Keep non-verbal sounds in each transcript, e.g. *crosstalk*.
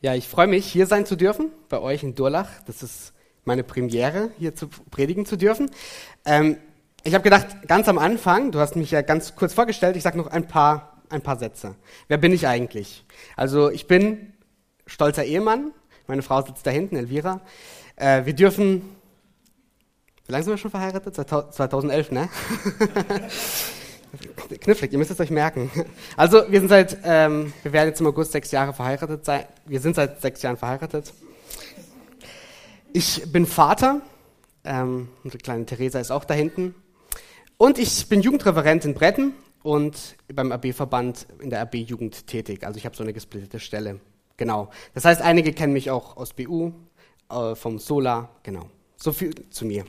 Ja, ich freue mich, hier sein zu dürfen, bei euch in Durlach. Das ist meine Premiere, hier zu predigen zu dürfen. Ähm, ich habe gedacht, ganz am Anfang, du hast mich ja ganz kurz vorgestellt, ich sage noch ein paar, ein paar Sätze. Wer bin ich eigentlich? Also ich bin stolzer Ehemann, meine Frau sitzt da hinten, Elvira. Äh, wir dürfen, wie lange sind wir schon verheiratet? 2011, ne? *laughs* Knifflig, ihr müsst es euch merken. Also, wir sind seit, ähm, wir werden jetzt im August sechs Jahre verheiratet sein. Wir sind seit sechs Jahren verheiratet. Ich bin Vater. Ähm, unsere kleine Theresa ist auch da hinten. Und ich bin Jugendreferent in Bretten und beim AB-Verband in der AB-Jugend tätig. Also ich habe so eine gesplittete Stelle. Genau. Das heißt, einige kennen mich auch aus BU, äh, vom Sola. Genau. So viel zu mir.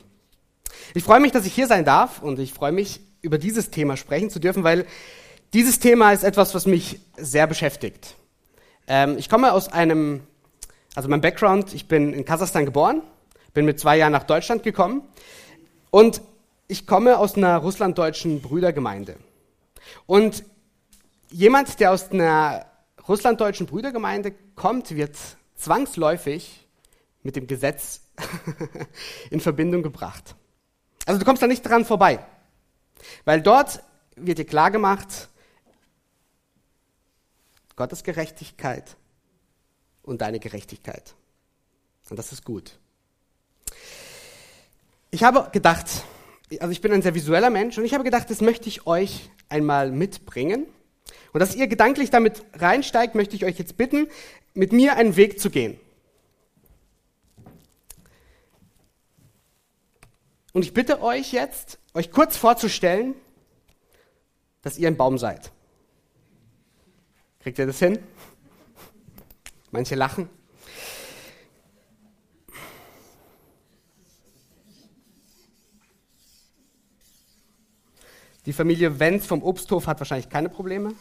Ich freue mich, dass ich hier sein darf und ich freue mich, über dieses Thema sprechen zu dürfen, weil dieses Thema ist etwas, was mich sehr beschäftigt. Ähm, ich komme aus einem, also mein Background, ich bin in Kasachstan geboren, bin mit zwei Jahren nach Deutschland gekommen und ich komme aus einer russlanddeutschen Brüdergemeinde. Und jemand, der aus einer russlanddeutschen Brüdergemeinde kommt, wird zwangsläufig mit dem Gesetz *laughs* in Verbindung gebracht. Also du kommst da nicht dran vorbei. Weil dort wird dir klar gemacht, Gottes Gerechtigkeit und deine Gerechtigkeit. Und das ist gut. Ich habe gedacht, also ich bin ein sehr visueller Mensch und ich habe gedacht, das möchte ich euch einmal mitbringen. Und dass ihr gedanklich damit reinsteigt, möchte ich euch jetzt bitten, mit mir einen Weg zu gehen. Und ich bitte euch jetzt, euch kurz vorzustellen, dass ihr ein Baum seid. Kriegt ihr das hin? Manche lachen. Die Familie Wenz vom Obsthof hat wahrscheinlich keine Probleme.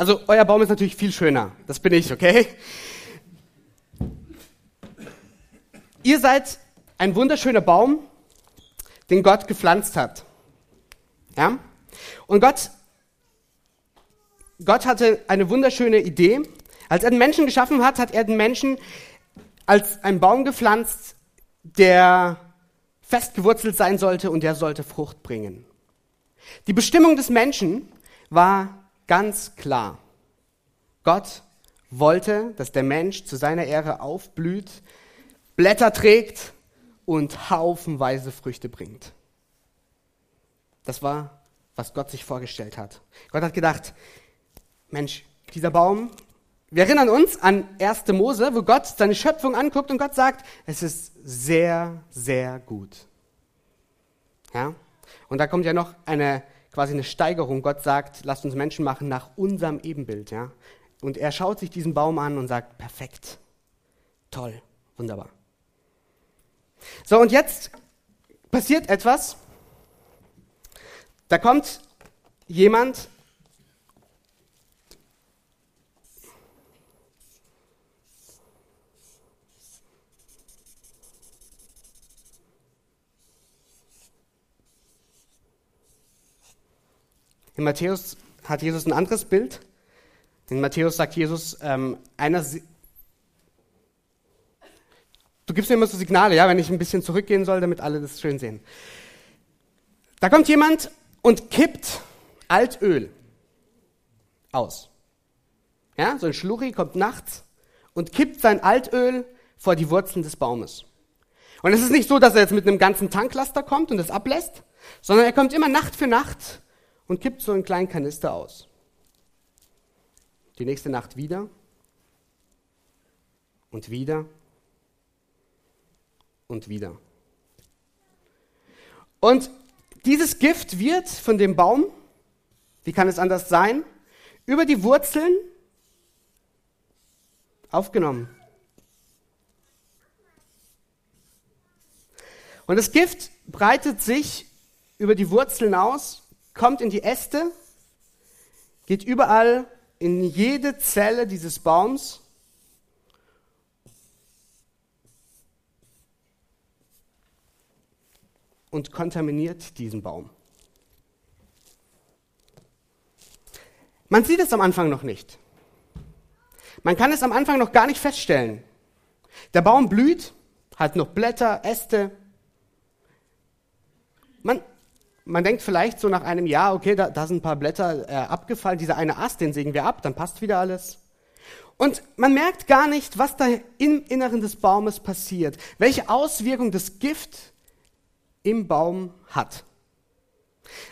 Also euer Baum ist natürlich viel schöner. Das bin ich, okay? Ihr seid ein wunderschöner Baum, den Gott gepflanzt hat. Ja? Und Gott, Gott hatte eine wunderschöne Idee. Als er den Menschen geschaffen hat, hat er den Menschen als einen Baum gepflanzt, der fest gewurzelt sein sollte und der sollte Frucht bringen. Die Bestimmung des Menschen war ganz klar. Gott wollte, dass der Mensch zu seiner Ehre aufblüht, Blätter trägt und haufenweise Früchte bringt. Das war, was Gott sich vorgestellt hat. Gott hat gedacht, Mensch, dieser Baum, wir erinnern uns an 1. Mose, wo Gott seine Schöpfung anguckt und Gott sagt, es ist sehr, sehr gut. Ja? Und da kommt ja noch eine quasi eine Steigerung. Gott sagt, lasst uns Menschen machen nach unserem Ebenbild. Ja? Und er schaut sich diesen Baum an und sagt, perfekt, toll, wunderbar. So, und jetzt passiert etwas. Da kommt jemand, In Matthäus hat Jesus ein anderes Bild. In Matthäus sagt Jesus, ähm, einer. Du gibst mir immer so Signale, ja, wenn ich ein bisschen zurückgehen soll, damit alle das schön sehen. Da kommt jemand und kippt Altöl aus. Ja, so ein Schlurri kommt nachts und kippt sein Altöl vor die Wurzeln des Baumes. Und es ist nicht so, dass er jetzt mit einem ganzen Tanklaster kommt und es ablässt, sondern er kommt immer Nacht für Nacht und kippt so einen kleinen Kanister aus. Die nächste Nacht wieder und wieder und wieder. Und dieses Gift wird von dem Baum, wie kann es anders sein, über die Wurzeln aufgenommen. Und das Gift breitet sich über die Wurzeln aus kommt in die Äste, geht überall in jede Zelle dieses Baums und kontaminiert diesen Baum. Man sieht es am Anfang noch nicht. Man kann es am Anfang noch gar nicht feststellen. Der Baum blüht, hat noch Blätter, Äste. Man, man denkt vielleicht so nach einem Jahr, okay, da, da sind ein paar Blätter äh, abgefallen, dieser eine Ast, den sägen wir ab, dann passt wieder alles. Und man merkt gar nicht, was da im Inneren des Baumes passiert, welche Auswirkung das Gift im Baum hat.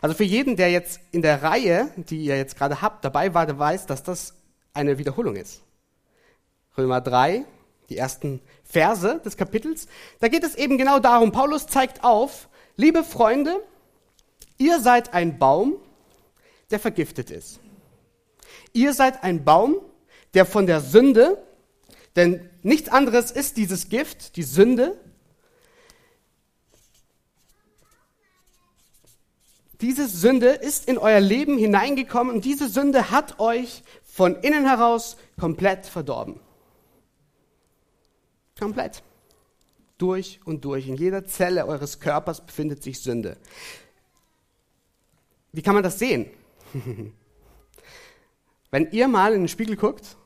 Also für jeden, der jetzt in der Reihe, die ihr jetzt gerade habt, dabei war, der weiß, dass das eine Wiederholung ist. Römer 3, die ersten Verse des Kapitels, da geht es eben genau darum, Paulus zeigt auf, liebe Freunde, ihr seid ein Baum, der vergiftet ist. Ihr seid ein Baum, der von der Sünde, denn nichts anderes ist dieses Gift, die Sünde, diese Sünde ist in euer Leben hineingekommen und diese Sünde hat euch von innen heraus komplett verdorben. Komplett. Durch und durch. In jeder Zelle eures Körpers befindet sich Sünde. Wie kann man das sehen? *laughs* Wenn ihr mal in den Spiegel guckt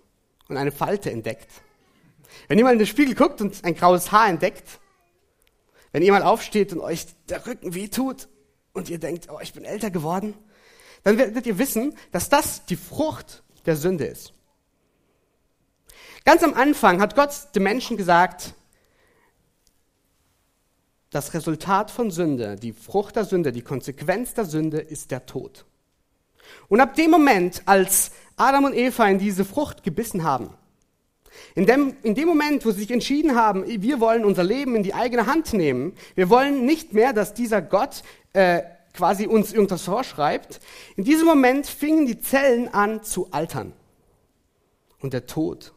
und eine Falte entdeckt, wenn ihr mal in den Spiegel guckt und ein graues Haar entdeckt, wenn ihr mal aufsteht und euch der Rücken weh tut und ihr denkt, oh, ich bin älter geworden, dann werdet ihr wissen, dass das die Frucht der Sünde ist. Ganz am Anfang hat Gott dem Menschen gesagt, das Resultat von Sünde, die Frucht der Sünde, die Konsequenz der Sünde ist der Tod. Und ab dem Moment, als Adam und Eva in diese Frucht gebissen haben, in dem, in dem Moment, wo sie sich entschieden haben, wir wollen unser Leben in die eigene Hand nehmen, wir wollen nicht mehr, dass dieser Gott äh, quasi uns irgendwas vorschreibt, in diesem Moment fingen die Zellen an zu altern. Und der Tod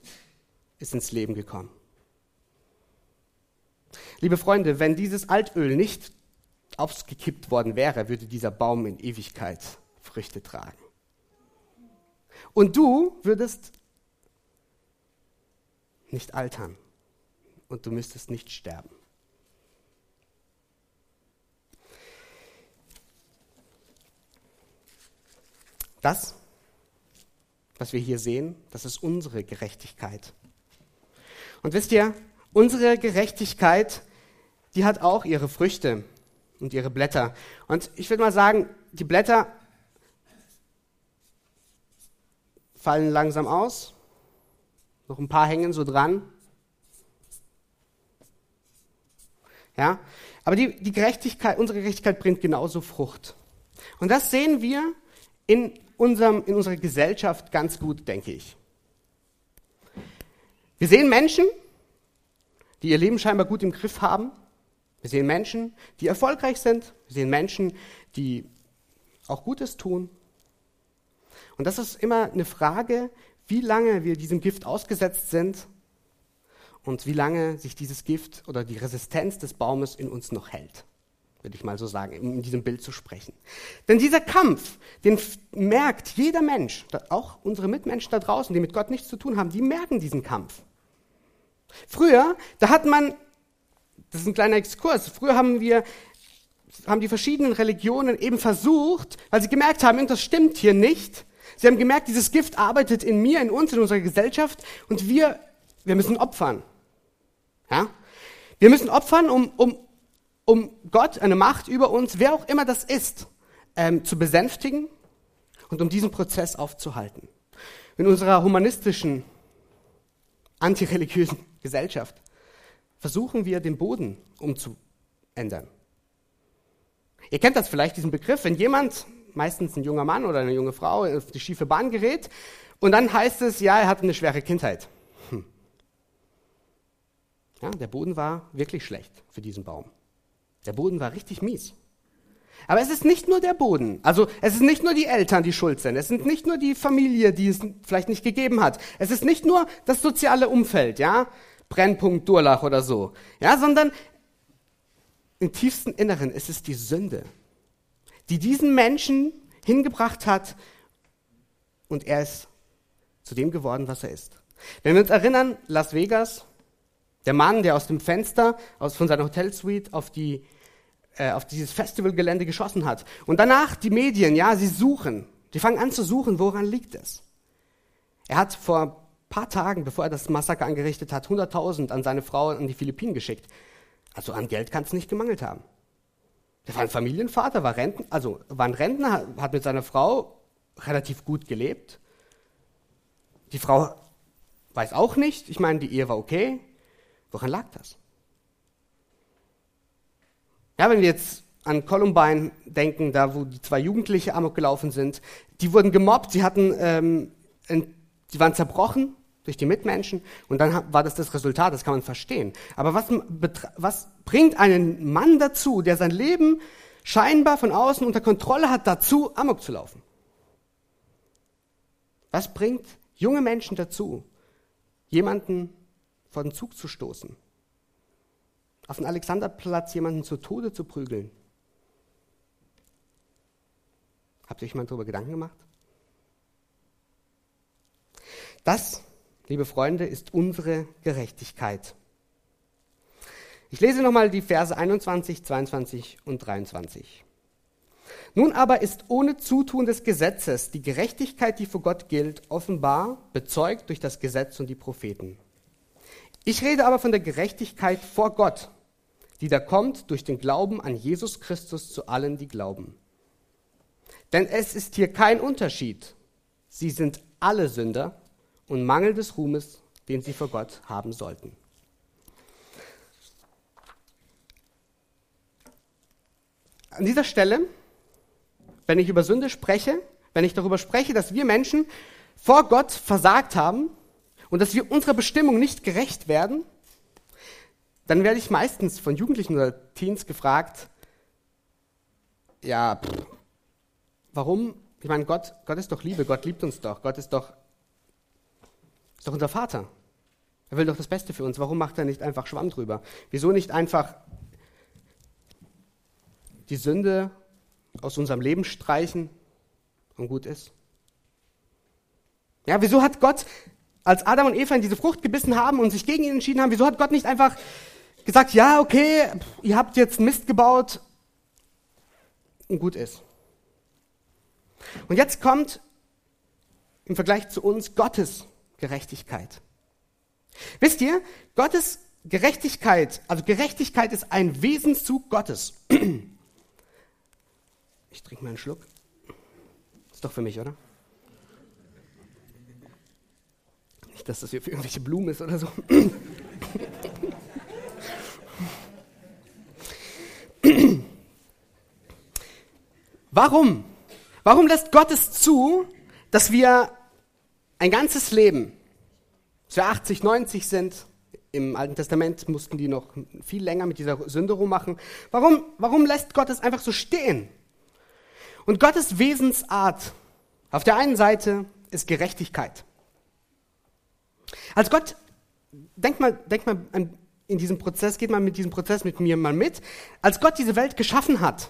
ist ins Leben gekommen. Liebe Freunde, wenn dieses Altöl nicht aufgekippt worden wäre, würde dieser Baum in Ewigkeit Früchte tragen. Und du würdest nicht altern und du müsstest nicht sterben. Das, was wir hier sehen, das ist unsere Gerechtigkeit. Und wisst ihr, unsere Gerechtigkeit, die hat auch ihre Früchte und ihre Blätter. Und ich würde mal sagen, die Blätter fallen langsam aus. Noch ein paar hängen so dran. Ja, aber die, die Gerechtigkeit, unsere Gerechtigkeit bringt genauso Frucht. Und das sehen wir in, unserem, in unserer Gesellschaft ganz gut, denke ich. Wir sehen Menschen, die ihr Leben scheinbar gut im Griff haben. Wir sehen Menschen, die erfolgreich sind. Wir sehen Menschen, die auch Gutes tun. Und das ist immer eine Frage, wie lange wir diesem Gift ausgesetzt sind und wie lange sich dieses Gift oder die Resistenz des Baumes in uns noch hält würde ich mal so sagen, in diesem Bild zu sprechen. Denn dieser Kampf, den merkt jeder Mensch, auch unsere Mitmenschen da draußen, die mit Gott nichts zu tun haben, die merken diesen Kampf. Früher, da hat man, das ist ein kleiner Exkurs, früher haben wir, haben die verschiedenen Religionen eben versucht, weil sie gemerkt haben, irgendwas stimmt hier nicht. Sie haben gemerkt, dieses Gift arbeitet in mir, in uns, in unserer Gesellschaft und wir, wir müssen opfern. Ja? Wir müssen opfern, um, um um Gott, eine Macht über uns, wer auch immer das ist, ähm, zu besänftigen und um diesen Prozess aufzuhalten. In unserer humanistischen, antireligiösen Gesellschaft versuchen wir, den Boden umzuändern. Ihr kennt das vielleicht, diesen Begriff, wenn jemand, meistens ein junger Mann oder eine junge Frau, auf die schiefe Bahn gerät und dann heißt es, ja, er hatte eine schwere Kindheit. Hm. Ja, der Boden war wirklich schlecht für diesen Baum. Der Boden war richtig mies. Aber es ist nicht nur der Boden. Also es ist nicht nur die Eltern, die schuld sind. Es sind nicht nur die Familie, die es vielleicht nicht gegeben hat. Es ist nicht nur das soziale Umfeld, ja, Brennpunkt Durlach oder so, ja, sondern im tiefsten Inneren ist es die Sünde, die diesen Menschen hingebracht hat und er ist zu dem geworden, was er ist. Wenn wir uns erinnern, Las Vegas, der Mann, der aus dem Fenster aus, von seiner Hotelsuite auf die äh, auf dieses Festivalgelände geschossen hat. Und danach die Medien, ja, sie suchen. Die fangen an zu suchen, woran liegt es? Er hat vor paar Tagen, bevor er das Massaker angerichtet hat, 100.000 an seine Frau an die Philippinen geschickt. Also an Geld kann es nicht gemangelt haben. Der war ein Familienvater, war Renten, also war ein Rentner, hat mit seiner Frau relativ gut gelebt. Die Frau weiß auch nicht. Ich meine, die Ehe war okay. Woran lag das? Ja, wenn wir jetzt an Columbine denken, da wo die zwei Jugendliche amok gelaufen sind, die wurden gemobbt, sie hatten, ähm, sie waren zerbrochen durch die Mitmenschen und dann war das das Resultat, das kann man verstehen. Aber was, was bringt einen Mann dazu, der sein Leben scheinbar von außen unter Kontrolle hat, dazu amok zu laufen? Was bringt junge Menschen dazu, jemanden vor den Zug zu stoßen? Auf dem Alexanderplatz jemanden zu Tode zu prügeln? Habt ihr euch mal darüber Gedanken gemacht? Das, liebe Freunde, ist unsere Gerechtigkeit. Ich lese nochmal die Verse 21, 22 und 23. Nun aber ist ohne Zutun des Gesetzes die Gerechtigkeit, die vor Gott gilt, offenbar bezeugt durch das Gesetz und die Propheten. Ich rede aber von der Gerechtigkeit vor Gott, die da kommt durch den Glauben an Jesus Christus zu allen, die glauben. Denn es ist hier kein Unterschied. Sie sind alle Sünder und Mangel des Ruhmes, den sie vor Gott haben sollten. An dieser Stelle wenn ich über Sünde spreche, wenn ich darüber spreche, dass wir Menschen vor Gott versagt haben und dass wir unserer Bestimmung nicht gerecht werden, dann werde ich meistens von Jugendlichen oder Teens gefragt, ja, pff, warum? Ich meine, Gott, Gott ist doch Liebe, Gott liebt uns doch, Gott ist doch, ist doch unser Vater. Er will doch das Beste für uns. Warum macht er nicht einfach Schwamm drüber? Wieso nicht einfach die Sünde aus unserem Leben streichen und gut ist? Ja, wieso hat Gott, als Adam und Eva in diese Frucht gebissen haben und sich gegen ihn entschieden haben, wieso hat Gott nicht einfach gesagt, ja, okay, ihr habt jetzt Mist gebaut und gut ist? Und jetzt kommt im Vergleich zu uns Gottes Gerechtigkeit. Wisst ihr, Gottes Gerechtigkeit, also Gerechtigkeit ist ein Wesenszug Gottes. *clears throat* Ich trinke mal einen Schluck. Ist doch für mich, oder? Nicht, dass das hier für irgendwelche Blumen ist oder so. *clears throat* Warum? Warum lässt Gott es zu, dass wir ein ganzes Leben, wir 80, 90 sind, im Alten Testament mussten die noch viel länger mit dieser Sünde rummachen. Warum, warum lässt Gott es einfach so stehen? Und Gottes Wesensart auf der einen Seite ist Gerechtigkeit. Als Gott, denk mal, denk mal in diesem Prozess, geht mal mit diesem Prozess mit mir mal mit. Als Gott diese Welt geschaffen hat,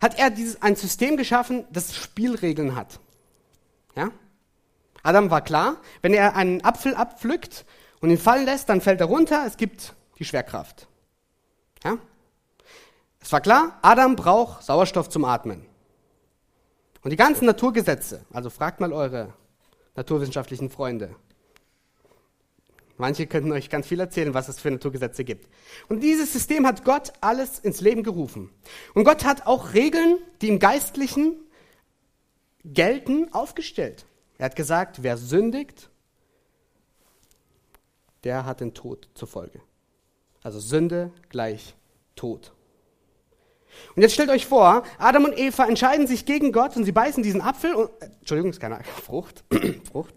hat er dieses, ein System geschaffen, das Spielregeln hat. Ja? Adam war klar, wenn er einen Apfel abpflückt und ihn fallen lässt, dann fällt er runter, es gibt die Schwerkraft. Ja? Es war klar, Adam braucht Sauerstoff zum Atmen. Und die ganzen Naturgesetze, also fragt mal eure naturwissenschaftlichen Freunde. Manche könnten euch ganz viel erzählen, was es für Naturgesetze gibt. Und dieses System hat Gott alles ins Leben gerufen. Und Gott hat auch Regeln, die im Geistlichen gelten, aufgestellt. Er hat gesagt, wer sündigt, der hat den Tod zur Folge. Also Sünde gleich Tod. Und jetzt stellt euch vor, Adam und Eva entscheiden sich gegen Gott und sie beißen diesen Apfel und, äh, Entschuldigung, ist keine *laughs* Frucht, *clears throat* Frucht.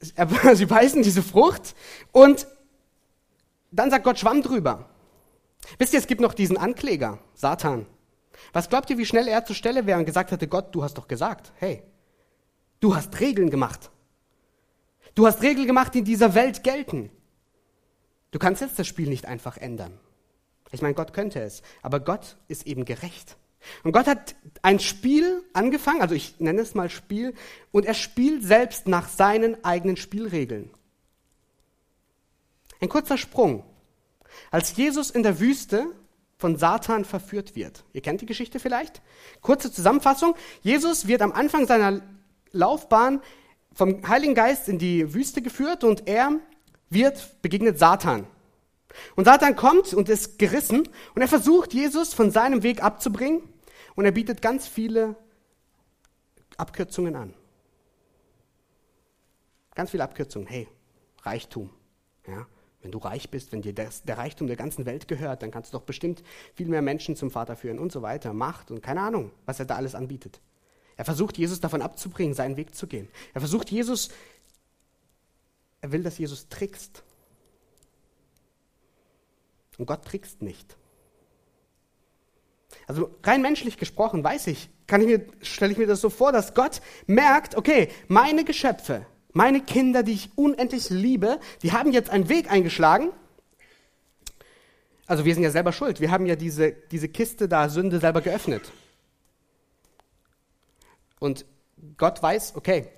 *laughs* Sie beißen diese Frucht und dann sagt Gott Schwamm drüber. Wisst ihr, es gibt noch diesen Ankläger, Satan. Was glaubt ihr, wie schnell er zur Stelle wäre und gesagt hätte, Gott, du hast doch gesagt, hey, du hast Regeln gemacht. Du hast Regeln gemacht, die in dieser Welt gelten. Du kannst jetzt das Spiel nicht einfach ändern. Ich meine, Gott könnte es, aber Gott ist eben gerecht. Und Gott hat ein Spiel angefangen, also ich nenne es mal Spiel, und er spielt selbst nach seinen eigenen Spielregeln. Ein kurzer Sprung. Als Jesus in der Wüste von Satan verführt wird. Ihr kennt die Geschichte vielleicht? Kurze Zusammenfassung. Jesus wird am Anfang seiner Laufbahn vom Heiligen Geist in die Wüste geführt und er wird begegnet Satan. Und Satan kommt und ist gerissen und er versucht, Jesus von seinem Weg abzubringen und er bietet ganz viele Abkürzungen an. Ganz viele Abkürzungen. Hey, Reichtum. Ja, wenn du reich bist, wenn dir das, der Reichtum der ganzen Welt gehört, dann kannst du doch bestimmt viel mehr Menschen zum Vater führen und so weiter. Macht und keine Ahnung, was er da alles anbietet. Er versucht, Jesus davon abzubringen, seinen Weg zu gehen. Er versucht, Jesus, er will, dass Jesus trickst. Und Gott trickst nicht. Also rein menschlich gesprochen, weiß ich, kann ich mir, stelle ich mir das so vor, dass Gott merkt, okay, meine Geschöpfe, meine Kinder, die ich unendlich liebe, die haben jetzt einen Weg eingeschlagen. Also wir sind ja selber schuld. Wir haben ja diese, diese Kiste da Sünde selber geöffnet. Und Gott weiß, okay,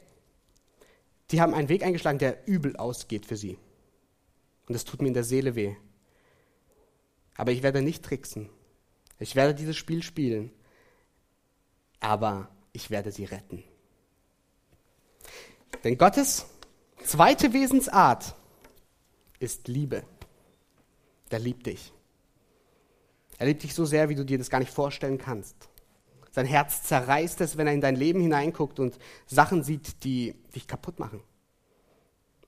die haben einen Weg eingeschlagen, der übel ausgeht für sie. Und das tut mir in der Seele weh. Aber ich werde nicht tricksen. Ich werde dieses Spiel spielen. Aber ich werde sie retten. Denn Gottes zweite Wesensart ist Liebe. Er liebt dich. Er liebt dich so sehr, wie du dir das gar nicht vorstellen kannst. Sein Herz zerreißt es, wenn er in dein Leben hineinguckt und Sachen sieht, die dich kaputt machen.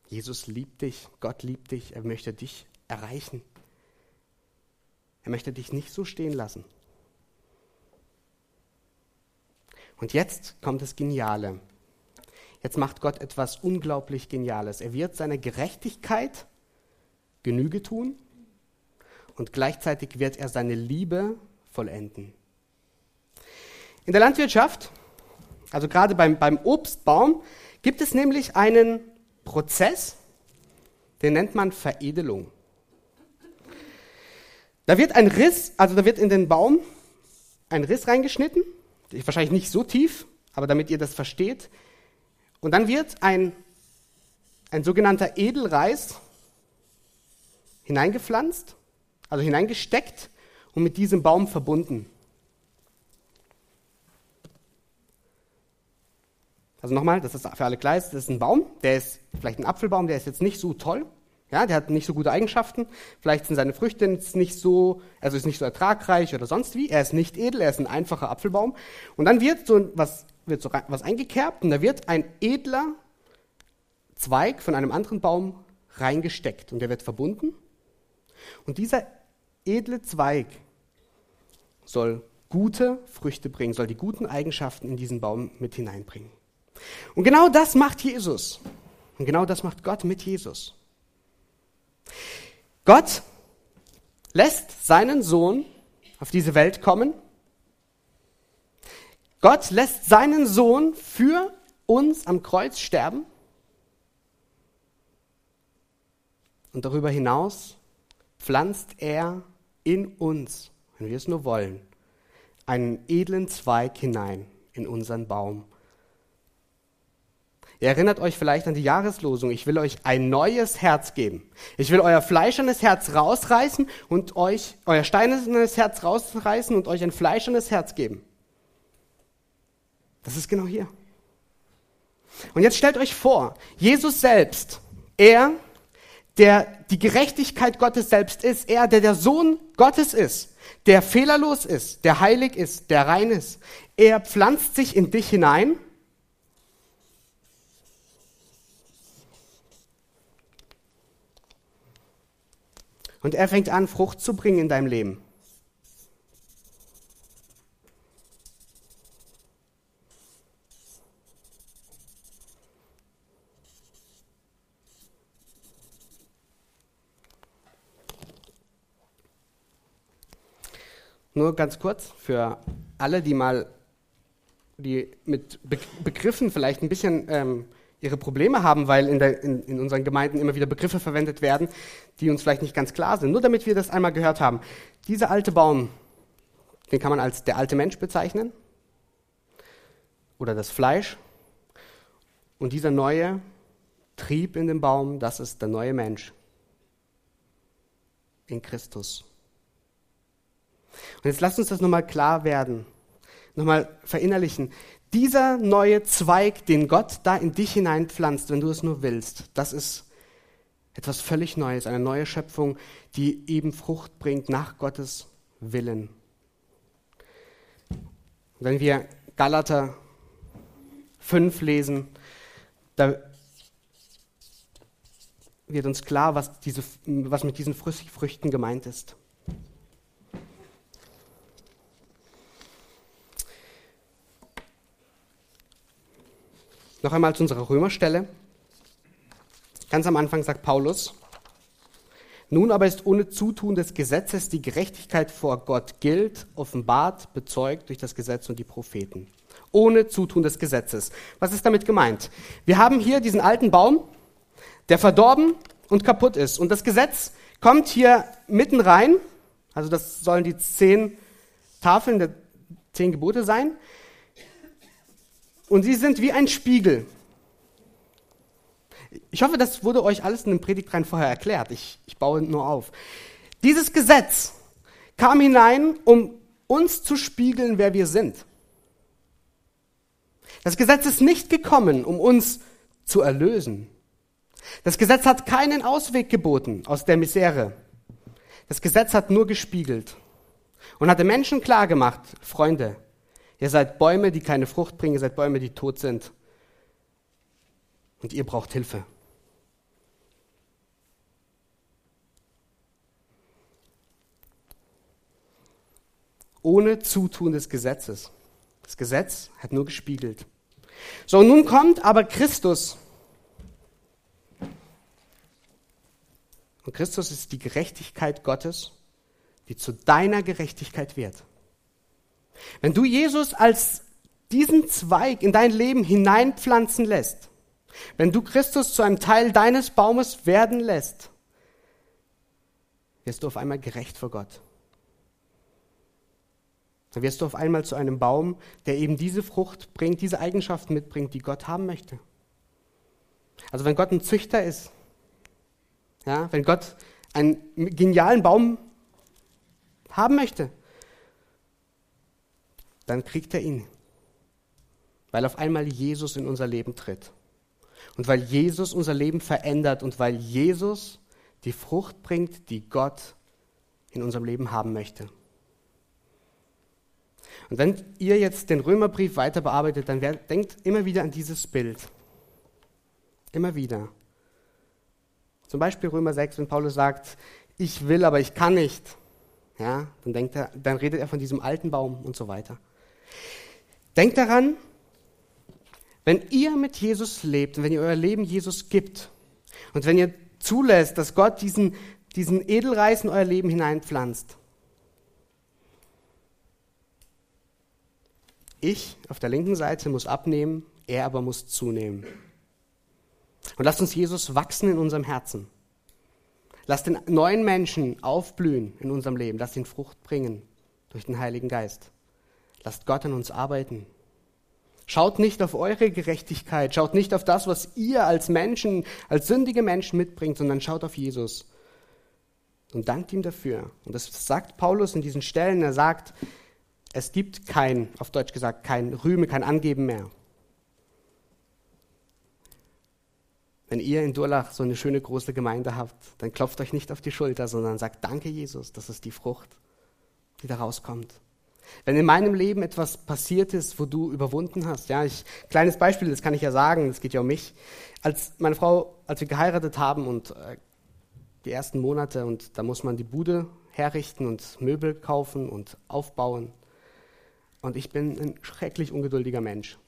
Jesus liebt dich, Gott liebt dich, er möchte dich erreichen. Er möchte dich nicht so stehen lassen. Und jetzt kommt das Geniale. Jetzt macht Gott etwas unglaublich Geniales. Er wird seiner Gerechtigkeit Genüge tun und gleichzeitig wird er seine Liebe vollenden. In der Landwirtschaft, also gerade beim, beim Obstbaum, gibt es nämlich einen Prozess, den nennt man Veredelung. Da wird ein Riss, also da wird in den Baum ein Riss reingeschnitten, wahrscheinlich nicht so tief, aber damit ihr das versteht, und dann wird ein, ein sogenannter Edelreis hineingepflanzt, also hineingesteckt und mit diesem Baum verbunden. Also nochmal, das ist für alle klar, das ist ein Baum, der ist vielleicht ein Apfelbaum, der ist jetzt nicht so toll, ja, der hat nicht so gute Eigenschaften, vielleicht sind seine Früchte nicht so, also ist nicht so ertragreich oder sonst wie, er ist nicht edel, er ist ein einfacher Apfelbaum. Und dann wird so was wird so was eingekerbt und da wird ein edler Zweig von einem anderen Baum reingesteckt und der wird verbunden. Und dieser edle Zweig soll gute Früchte bringen, soll die guten Eigenschaften in diesen Baum mit hineinbringen. Und genau das macht Jesus. Und genau das macht Gott mit Jesus. Gott lässt seinen Sohn auf diese Welt kommen Gott lässt seinen Sohn für uns am Kreuz sterben. Und darüber hinaus pflanzt er in uns, wenn wir es nur wollen, einen edlen Zweig hinein in unseren Baum. Ihr erinnert euch vielleicht an die Jahreslosung. Ich will euch ein neues Herz geben. Ich will euer fleischernes Herz rausreißen und euch, euer steinernes Herz rausreißen und euch ein fleischernes Herz geben. Das ist genau hier. Und jetzt stellt euch vor, Jesus selbst, er, der die Gerechtigkeit Gottes selbst ist, er, der der Sohn Gottes ist, der fehlerlos ist, der heilig ist, der rein ist, er pflanzt sich in dich hinein. Und er fängt an, Frucht zu bringen in deinem Leben. Nur ganz kurz für alle, die mal die mit Begriffen vielleicht ein bisschen ähm, ihre Probleme haben, weil in, der, in, in, unseren Gemeinden immer wieder Begriffe verwendet werden, die uns vielleicht nicht ganz klar sind. Nur damit wir das einmal gehört haben. Dieser alte Baum, den kann man als der alte Mensch bezeichnen oder das Fleisch. Und dieser neue Trieb in dem Baum, das ist der neue Mensch in Christus. Und jetzt lasst uns das nochmal klar werden, nochmal verinnerlichen. Dieser neue Zweig, den Gott da in dich hineinpflanzt, wenn du es nur willst, das ist etwas völlig Neues, eine neue Schöpfung, die eben Frucht bringt nach Gottes Willen. Wenn wir Galater 5 lesen, da wird uns klar, was, diese, was mit diesen Früchten gemeint ist. Noch einmal zu unserer Römerstelle. Ganz am Anfang sagt Paulus, nun aber ist ohne Zutun des Gesetzes die Gerechtigkeit vor Gott gilt, offenbart, bezeugt durch das Gesetz und die Propheten. Ohne Zutun des Gesetzes. Was ist damit gemeint? Wir haben hier diesen alten Baum, der verdorben und kaputt ist. Und das Gesetz kommt hier mitten rein. Also das sollen die zehn Tafeln der zehn Gebote sein. Und sie sind wie ein Spiegel. Ich hoffe, das wurde euch alles in dem Predigtrein vorher erklärt. Ich, ich baue nur auf. Dieses Gesetz kam hinein, um uns zu spiegeln, wer wir sind. Das Gesetz ist nicht gekommen, um uns zu erlösen. Das Gesetz hat keinen Ausweg geboten aus der Misere. Das Gesetz hat nur gespiegelt und hat den Menschen klargemacht, Freunde, Ihr seid Bäume, die keine Frucht bringen, ihr seid Bäume, die tot sind. Und ihr braucht Hilfe. Ohne Zutun des Gesetzes. Das Gesetz hat nur gespiegelt. So, nun kommt aber Christus. Und Christus ist die Gerechtigkeit Gottes, die zu deiner Gerechtigkeit wird. Wenn du Jesus als diesen Zweig in dein Leben hineinpflanzen lässt, wenn du Christus zu einem Teil deines Baumes werden lässt, wirst du auf einmal gerecht vor Gott. Dann wirst du auf einmal zu einem Baum, der eben diese Frucht bringt, diese Eigenschaften mitbringt, die Gott haben möchte. Also wenn Gott ein Züchter ist, ja, wenn Gott einen genialen Baum haben möchte, dann kriegt er ihn. Weil auf einmal Jesus in unser Leben tritt. Und weil Jesus unser Leben verändert und weil Jesus die Frucht bringt, die Gott in unserem Leben haben möchte. Und wenn ihr jetzt den Römerbrief weiter bearbeitet, dann denkt immer wieder an dieses Bild. Immer wieder. Zum Beispiel Römer 6, wenn Paulus sagt, ich will, aber ich kann nicht. Ja, dann, denkt er, dann redet er von diesem alten Baum und so weiter. Denkt daran, wenn ihr mit Jesus lebt und wenn ihr euer Leben Jesus gibt und wenn ihr zulässt, dass Gott diesen, diesen Edelreis in euer Leben hineinpflanzt, ich auf der linken Seite muss abnehmen, er aber muss zunehmen. Und lasst uns Jesus wachsen in unserem Herzen. Lasst den neuen Menschen aufblühen in unserem Leben. Lasst ihn Frucht bringen durch den Heiligen Geist. Lasst Gott an uns arbeiten. Schaut nicht auf eure Gerechtigkeit, schaut nicht auf das, was ihr als Menschen, als sündige Menschen mitbringt, sondern schaut auf Jesus und dankt ihm dafür. Und das sagt Paulus in diesen Stellen. Er sagt, es gibt kein, auf Deutsch gesagt, kein Rühme, kein Angeben mehr. Wenn ihr in Durlach so eine schöne große Gemeinde habt, dann klopft euch nicht auf die Schulter, sondern sagt, danke Jesus, das ist die Frucht, die da rauskommt. Wenn in meinem Leben etwas passiert ist, wo du überwunden hast, ja, ich, kleines Beispiel, das kann ich ja sagen, das geht ja um mich. Als meine Frau, als wir geheiratet haben und äh, die ersten Monate und da muss man die Bude herrichten und Möbel kaufen und aufbauen. Und ich bin ein schrecklich ungeduldiger Mensch.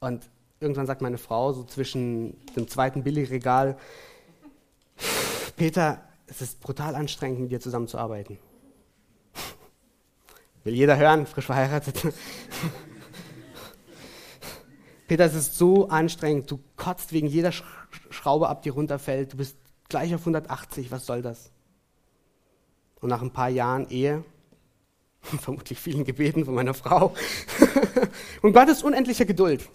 Und irgendwann sagt meine Frau so zwischen dem zweiten Billigregal, Peter, es ist brutal anstrengend, mit dir zusammenzuarbeiten. Will jeder hören, frisch verheiratet. Peter, es ist so anstrengend. Du kotzt wegen jeder Schraube ab, die runterfällt. Du bist gleich auf 180. Was soll das? Und nach ein paar Jahren Ehe, *laughs* vermutlich vielen Gebeten von meiner Frau, *laughs* und Gottes unendlicher Geduld,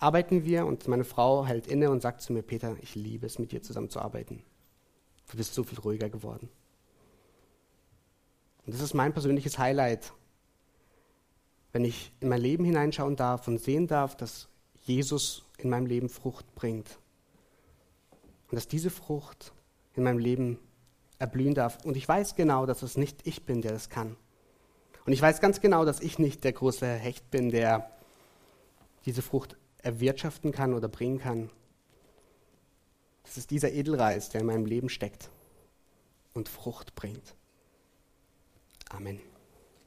arbeiten wir und meine Frau hält inne und sagt zu mir, Peter, ich liebe es, mit dir zusammenzuarbeiten. Du bist so viel ruhiger geworden. Und das ist mein persönliches Highlight, wenn ich in mein Leben hineinschauen darf und sehen darf, dass Jesus in meinem Leben Frucht bringt. Und dass diese Frucht in meinem Leben erblühen darf. Und ich weiß genau, dass es nicht ich bin, der das kann. Und ich weiß ganz genau, dass ich nicht der große Hecht bin, der diese Frucht erwirtschaften kann oder bringen kann. Das ist dieser Edelreis, der in meinem Leben steckt und Frucht bringt. Amen.